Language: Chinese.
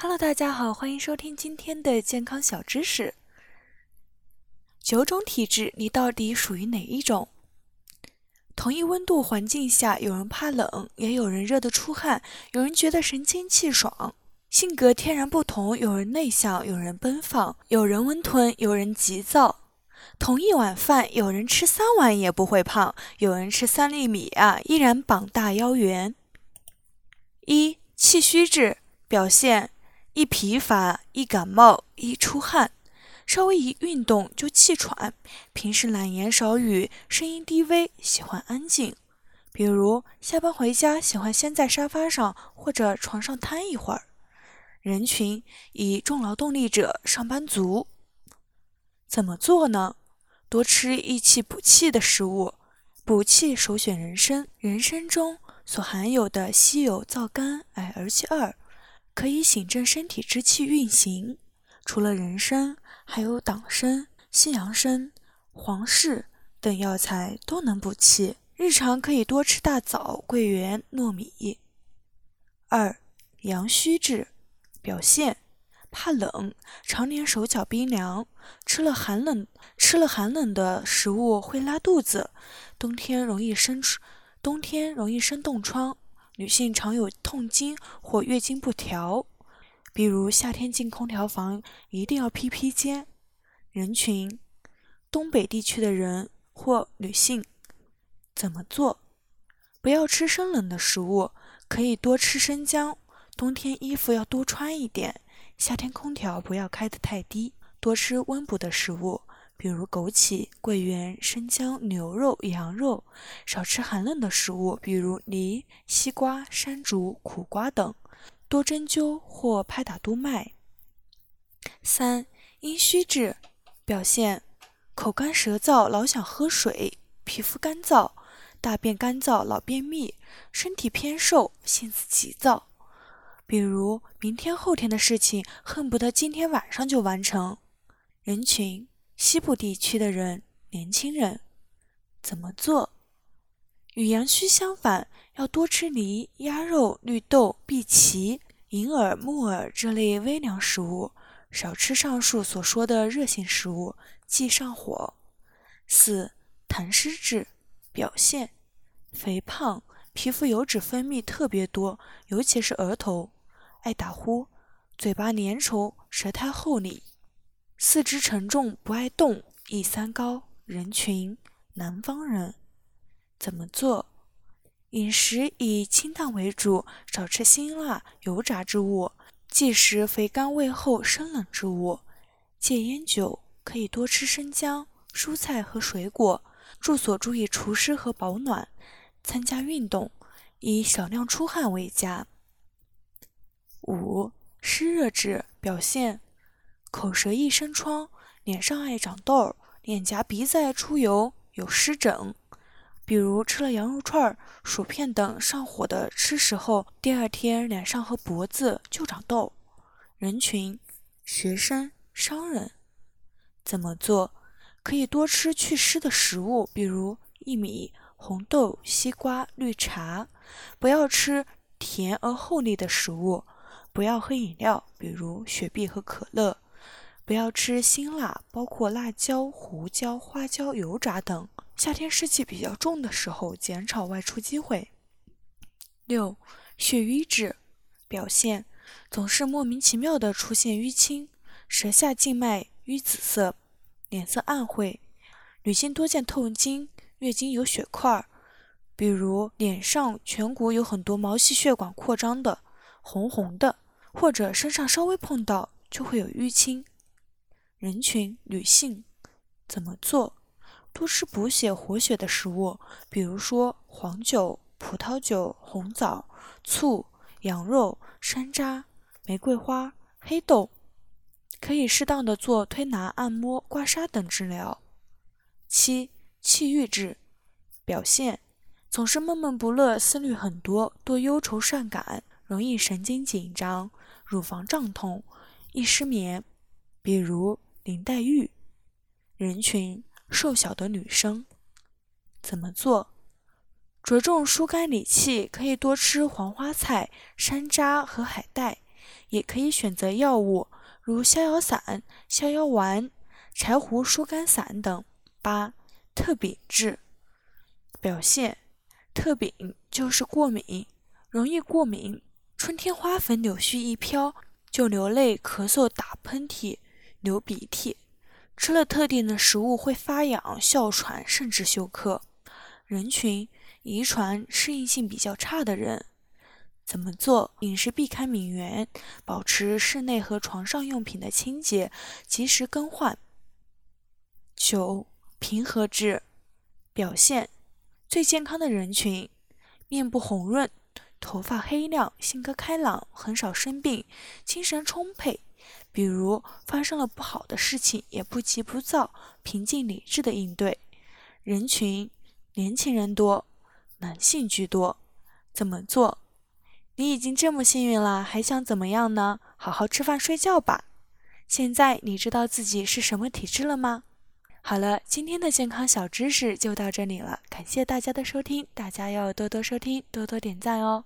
Hello，大家好，欢迎收听今天的健康小知识。九种体质，你到底属于哪一种？同一温度环境下，有人怕冷，也有人热得出汗，有人觉得神清气爽。性格天然不同，有人内向，有人奔放，有人温吞，有人急躁。同一碗饭，有人吃三碗也不会胖，有人吃三粒米啊依然膀大腰圆。一气虚质表现。一疲乏，一感冒，一出汗，稍微一运动就气喘。平时懒言少语，声音低微，喜欢安静。比如下班回家，喜欢先在沙发上或者床上瘫一会儿。人群以重劳动力者、上班族。怎么做呢？多吃益气补气的食物，补气首选人参。人参中所含有的稀有皂苷、矮而气二。可以醒振身体之气运行。除了人参，还有党参、西洋参、黄芪等药材都能补气。日常可以多吃大枣、桂圆、糯米。二、阳虚质表现：怕冷，常年手脚冰凉，吃了寒冷吃了寒冷的食物会拉肚子，冬天容易生冬天容易生冻疮。女性常有痛经或月经不调，比如夏天进空调房一定要披披肩。人群：东北地区的人或女性。怎么做？不要吃生冷的食物，可以多吃生姜。冬天衣服要多穿一点，夏天空调不要开得太低。多吃温补的食物。比如枸杞、桂圆、生姜、牛肉、羊肉，少吃寒冷的食物，比如梨、西瓜、山竹、苦瓜等，多针灸或拍打督脉。三、阴虚质表现：口干舌燥，老想喝水；皮肤干燥，大便干燥，老便秘；身体偏瘦，性子急躁。比如明天、后天的事情，恨不得今天晚上就完成。人群。西部地区的人，年轻人怎么做？与阳虚相反，要多吃梨、鸭肉、绿豆、碧荠、银耳、木耳这类微凉食物，少吃上述所说的热性食物，忌上火。四、痰湿质表现：肥胖，皮肤油脂分泌特别多，尤其是额头，爱打呼，嘴巴粘稠，舌苔厚腻。四肢沉重，不爱动，易三高。人群：南方人。怎么做？饮食以清淡为主，少吃辛辣、油炸之物，忌食肥甘味厚、生冷之物。戒烟酒，可以多吃生姜、蔬菜和水果。住所注意除湿和保暖。参加运动，以少量出汗为佳。五、湿热质表现。口舌易生疮，脸上爱长痘，脸颊、鼻子爱出油，有湿疹。比如吃了羊肉串、薯片等上火的吃食后，第二天脸上和脖子就长痘。人群：学生、商人。怎么做？可以多吃祛湿的食物，比如薏米、红豆、西瓜、绿茶。不要吃甜而厚腻的食物，不要喝饮料，比如雪碧和可乐。不要吃辛辣，包括辣椒、胡椒、花椒、油炸等。夏天湿气比较重的时候，减少外出机会。六、血瘀质表现总是莫名其妙的出现淤青，舌下静脉瘀紫色，脸色暗灰。女性多见痛经、月经有血块，比如脸上、颧骨有很多毛细血管扩张的，红红的，或者身上稍微碰到就会有淤青。人群女性怎么做？多吃补血活血的食物，比如说黄酒、葡萄酒、红枣、醋、羊肉、山楂、玫瑰花、黑豆，可以适当的做推拿、按摩、刮痧等治疗。七气郁质表现总是闷闷不乐，思虑很多，多忧愁善感，容易神经紧张，乳房胀痛，易失眠，比如。林黛玉，人群瘦小的女生，怎么做？着重疏肝理气，可以多吃黄花菜、山楂和海带，也可以选择药物，如逍遥散、逍遥丸、柴胡疏肝散等。八、特禀质表现：特禀就是过敏，容易过敏。春天花粉柳絮一飘，就流泪、咳嗽、打喷嚏、流鼻涕。吃了特定的食物会发痒、哮喘，甚至休克。人群：遗传、适应性比较差的人。怎么做？饮食避开敏源，保持室内和床上用品的清洁，及时更换。九、平和质表现：最健康的人群，面部红润，头发黑亮，性格开朗，很少生病，精神充沛。比如发生了不好的事情，也不急不躁，平静理智的应对。人群年轻人多，男性居多。怎么做？你已经这么幸运了，还想怎么样呢？好好吃饭睡觉吧。现在你知道自己是什么体质了吗？好了，今天的健康小知识就到这里了，感谢大家的收听，大家要多多收听，多多点赞哦。